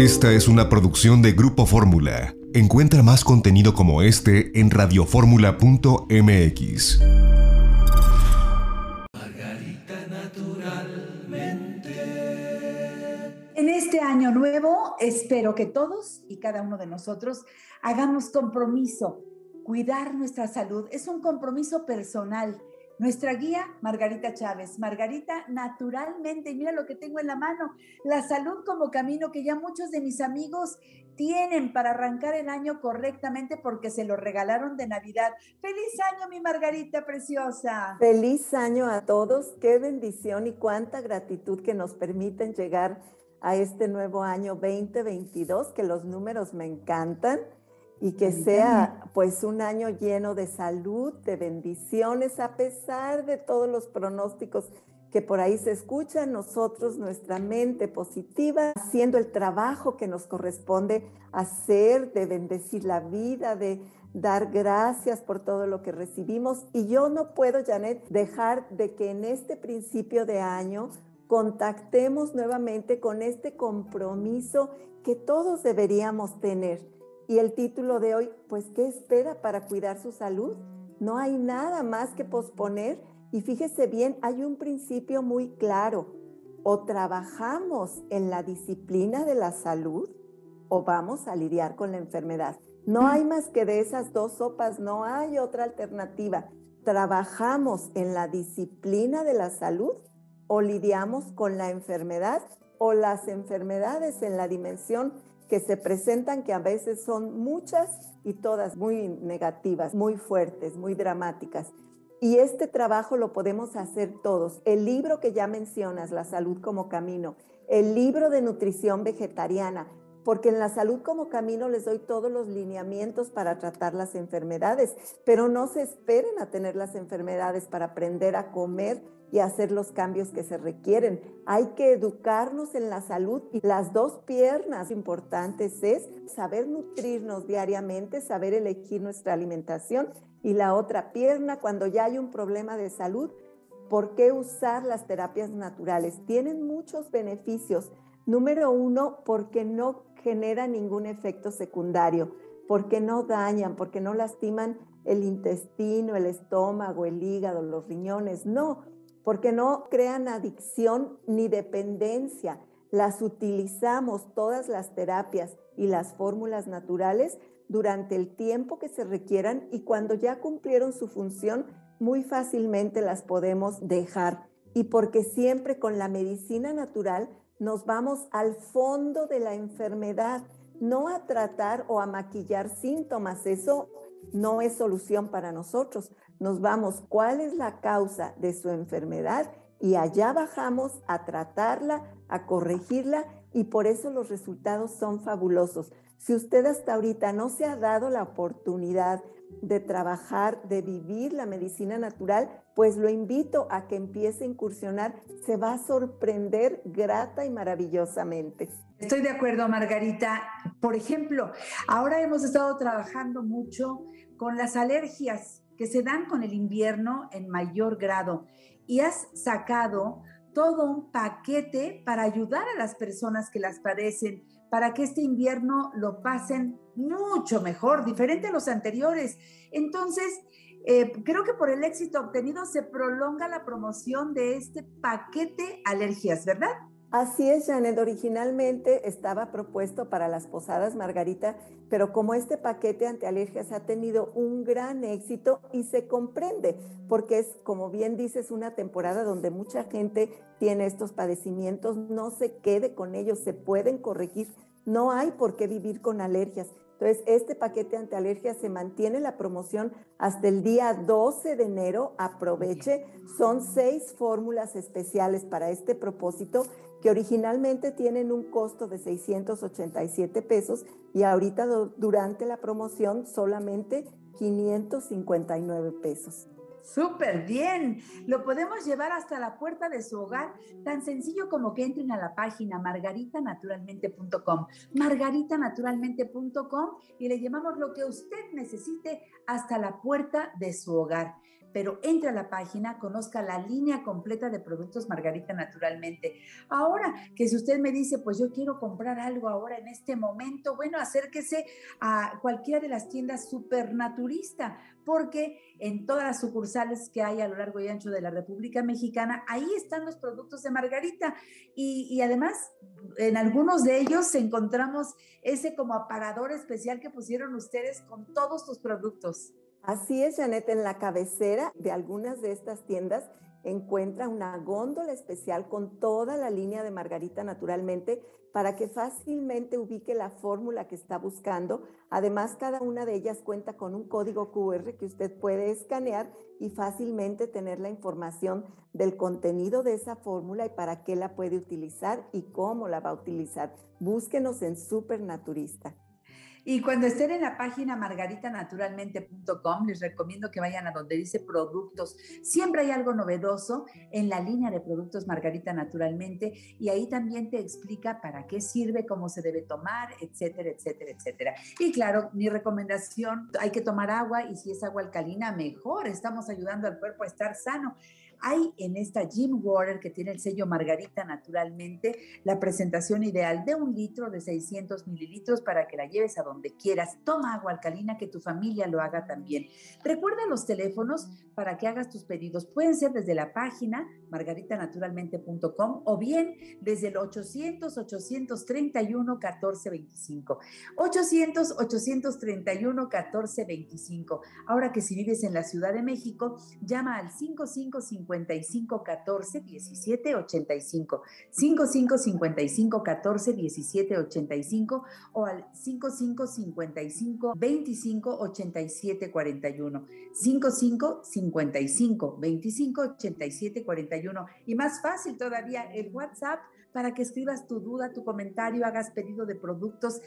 Esta es una producción de Grupo Fórmula. Encuentra más contenido como este en radioformula.mx. En este año nuevo, espero que todos y cada uno de nosotros hagamos compromiso. Cuidar nuestra salud es un compromiso personal nuestra guía, Margarita Chávez. Margarita, naturalmente, mira lo que tengo en la mano, la salud como camino que ya muchos de mis amigos tienen para arrancar el año correctamente porque se lo regalaron de Navidad. Feliz año, mi Margarita preciosa. Feliz año a todos. Qué bendición y cuánta gratitud que nos permiten llegar a este nuevo año 2022, que los números me encantan y que sea pues un año lleno de salud, de bendiciones, a pesar de todos los pronósticos que por ahí se escuchan, nosotros, nuestra mente positiva, haciendo el trabajo que nos corresponde hacer, de bendecir la vida, de dar gracias por todo lo que recibimos. Y yo no puedo, Janet, dejar de que en este principio de año contactemos nuevamente con este compromiso que todos deberíamos tener y el título de hoy, pues, ¿qué espera para cuidar su salud? No hay nada más que posponer. Y fíjese bien, hay un principio muy claro. O trabajamos en la disciplina de la salud o vamos a lidiar con la enfermedad. No hay más que de esas dos sopas, no hay otra alternativa. Trabajamos en la disciplina de la salud o lidiamos con la enfermedad o las enfermedades en la dimensión que se presentan, que a veces son muchas y todas muy negativas, muy fuertes, muy dramáticas. Y este trabajo lo podemos hacer todos. El libro que ya mencionas, La salud como camino, el libro de nutrición vegetariana, porque en la salud como camino les doy todos los lineamientos para tratar las enfermedades, pero no se esperen a tener las enfermedades para aprender a comer y hacer los cambios que se requieren. Hay que educarnos en la salud y las dos piernas importantes es saber nutrirnos diariamente, saber elegir nuestra alimentación y la otra pierna cuando ya hay un problema de salud, ¿por qué usar las terapias naturales? Tienen muchos beneficios. Número uno, porque no genera ningún efecto secundario, porque no dañan, porque no lastiman el intestino, el estómago, el hígado, los riñones, no, porque no crean adicción ni dependencia. Las utilizamos todas las terapias y las fórmulas naturales durante el tiempo que se requieran y cuando ya cumplieron su función, muy fácilmente las podemos dejar. Y porque siempre con la medicina natural nos vamos al fondo de la enfermedad, no a tratar o a maquillar síntomas. Eso no es solución para nosotros. Nos vamos cuál es la causa de su enfermedad y allá bajamos a tratarla, a corregirla y por eso los resultados son fabulosos. Si usted hasta ahorita no se ha dado la oportunidad de trabajar, de vivir la medicina natural, pues lo invito a que empiece a incursionar. Se va a sorprender grata y maravillosamente. Estoy de acuerdo, Margarita. Por ejemplo, ahora hemos estado trabajando mucho con las alergias que se dan con el invierno en mayor grado y has sacado todo un paquete para ayudar a las personas que las padecen, para que este invierno lo pasen mucho mejor, diferente a los anteriores. Entonces, eh, creo que por el éxito obtenido se prolonga la promoción de este paquete alergias, ¿verdad? Así es, Janet. Originalmente estaba propuesto para las posadas Margarita, pero como este paquete antialergias ha tenido un gran éxito y se comprende, porque es, como bien dices, una temporada donde mucha gente tiene estos padecimientos, no se quede con ellos, se pueden corregir. No hay por qué vivir con alergias. Entonces, este paquete antialergias se mantiene la promoción hasta el día 12 de enero. Aproveche. Son seis fórmulas especiales para este propósito que originalmente tienen un costo de 687 pesos y ahorita durante la promoción solamente 559 pesos. Súper bien. Lo podemos llevar hasta la puerta de su hogar, tan sencillo como que entren a la página margaritanaturalmente.com, margaritanaturalmente.com y le llevamos lo que usted necesite hasta la puerta de su hogar. Pero entre a la página, conozca la línea completa de productos Margarita naturalmente. Ahora que si usted me dice, pues yo quiero comprar algo ahora en este momento, bueno, acérquese a cualquiera de las tiendas supernaturista, porque en todas las sucursales que hay a lo largo y ancho de la República Mexicana, ahí están los productos de Margarita. Y, y además, en algunos de ellos encontramos ese como aparador especial que pusieron ustedes con todos tus productos. Así es, Janet, en la cabecera de algunas de estas tiendas encuentra una góndola especial con toda la línea de Margarita naturalmente para que fácilmente ubique la fórmula que está buscando. Además, cada una de ellas cuenta con un código QR que usted puede escanear y fácilmente tener la información del contenido de esa fórmula y para qué la puede utilizar y cómo la va a utilizar. Búsquenos en Supernaturista. Y cuando estén en la página margaritanaturalmente.com, les recomiendo que vayan a donde dice productos. Siempre hay algo novedoso en la línea de productos Margarita Naturalmente y ahí también te explica para qué sirve, cómo se debe tomar, etcétera, etcétera, etcétera. Y claro, mi recomendación, hay que tomar agua y si es agua alcalina, mejor. Estamos ayudando al cuerpo a estar sano. Hay en esta Gym Water que tiene el sello Margarita naturalmente la presentación ideal de un litro de 600 mililitros para que la lleves a donde quieras. Toma agua alcalina, que tu familia lo haga también. Recuerda los teléfonos para que hagas tus pedidos. Pueden ser desde la página margaritanaturalmente.com o bien desde el 800-831-1425. 800-831-1425. Ahora que si vives en la Ciudad de México, llama al 5550 55 14 17 85, 55 55 14 17 85 o al 55 55 25 87 41, 55 55 25 87 41 y más fácil todavía el WhatsApp para que escribas tu duda, tu comentario, hagas pedido de productos.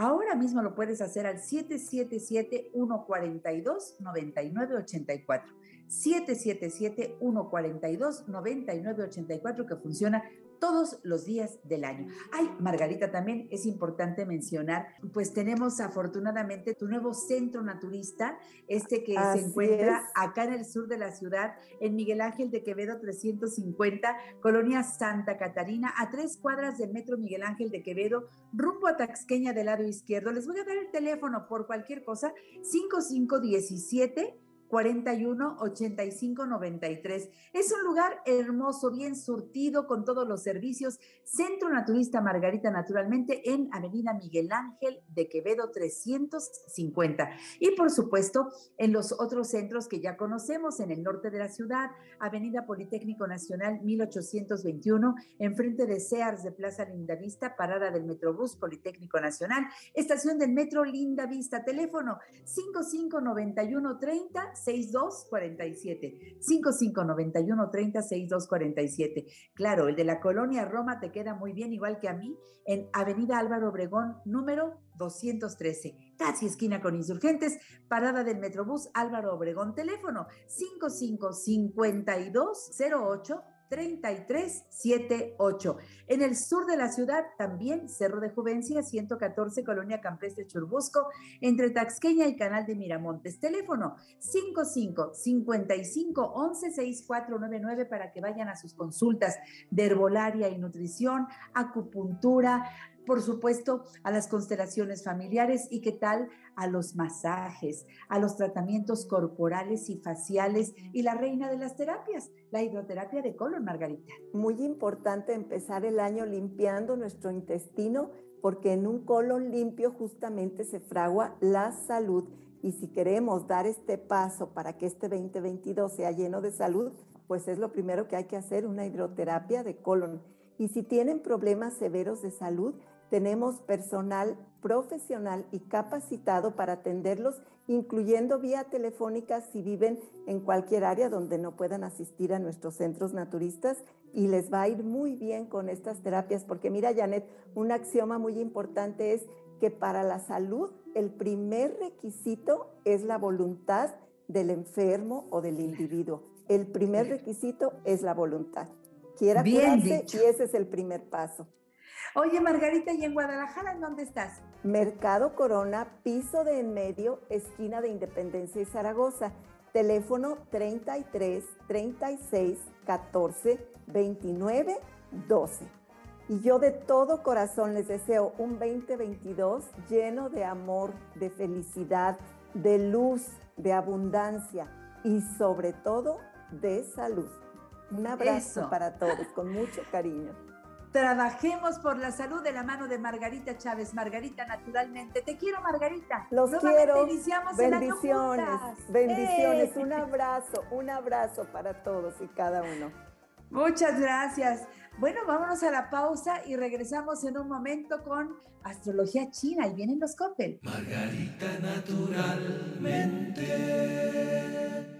Ahora mismo lo puedes hacer al 777 142 9984. 777-142-9984 que funciona todos los días del año. Ay, Margarita, también es importante mencionar, pues tenemos afortunadamente tu nuevo centro naturista, este que se encuentra acá en el sur de la ciudad, en Miguel Ángel de Quevedo 350, Colonia Santa Catarina, a tres cuadras del Metro Miguel Ángel de Quevedo, rumbo a Taxqueña del lado izquierdo. Les voy a dar el teléfono por cualquier cosa, 5517 41 85 93. Es un lugar hermoso, bien surtido, con todos los servicios. Centro Naturista Margarita, naturalmente, en Avenida Miguel Ángel de Quevedo 350. Y por supuesto, en los otros centros que ya conocemos, en el norte de la ciudad, Avenida Politécnico Nacional 1821, enfrente de Sears de Plaza Linda Vista, parada del Metrobús Politécnico Nacional, estación del Metro Linda Vista, teléfono 559130 6247. 5591 30 6247. Claro, el de la colonia Roma te queda muy bien, igual que a mí, en Avenida Álvaro Obregón, número 213, casi esquina con insurgentes, parada del Metrobús Álvaro Obregón, teléfono 555208 3378. En el sur de la ciudad, también Cerro de Juvencia, 114, Colonia Campestre Churbusco, entre Taxqueña y Canal de Miramontes. Teléfono 55 55 11 6499 para que vayan a sus consultas de herbolaria y nutrición, acupuntura, por supuesto, a las constelaciones familiares y qué tal a los masajes, a los tratamientos corporales y faciales y la reina de las terapias, la hidroterapia de colon, Margarita. Muy importante empezar el año limpiando nuestro intestino porque en un colon limpio justamente se fragua la salud y si queremos dar este paso para que este 2022 sea lleno de salud, pues es lo primero que hay que hacer, una hidroterapia de colon. Y si tienen problemas severos de salud, tenemos personal profesional y capacitado para atenderlos, incluyendo vía telefónica si viven en cualquier área donde no puedan asistir a nuestros centros naturistas y les va a ir muy bien con estas terapias, porque mira, Janet, un axioma muy importante es que para la salud el primer requisito es la voluntad del enfermo o del individuo. El primer requisito es la voluntad. Quiera Bien y ese es el primer paso. Oye, Margarita, ¿y en Guadalajara en dónde estás? Mercado Corona, piso de en medio, esquina de Independencia y Zaragoza. Teléfono 33 36 14 29 12. Y yo de todo corazón les deseo un 2022 lleno de amor, de felicidad, de luz, de abundancia y sobre todo de salud. Un abrazo para todos, con mucho cariño. Trabajemos por la salud de la mano de Margarita Chávez. Margarita, naturalmente. Te quiero, Margarita. Los quiero. bendiciones. bendiciones. Un abrazo, un abrazo para todos y cada uno. Muchas gracias. Bueno, vámonos a la pausa y regresamos en un momento con Astrología China. Y vienen los Coppel. Margarita, naturalmente.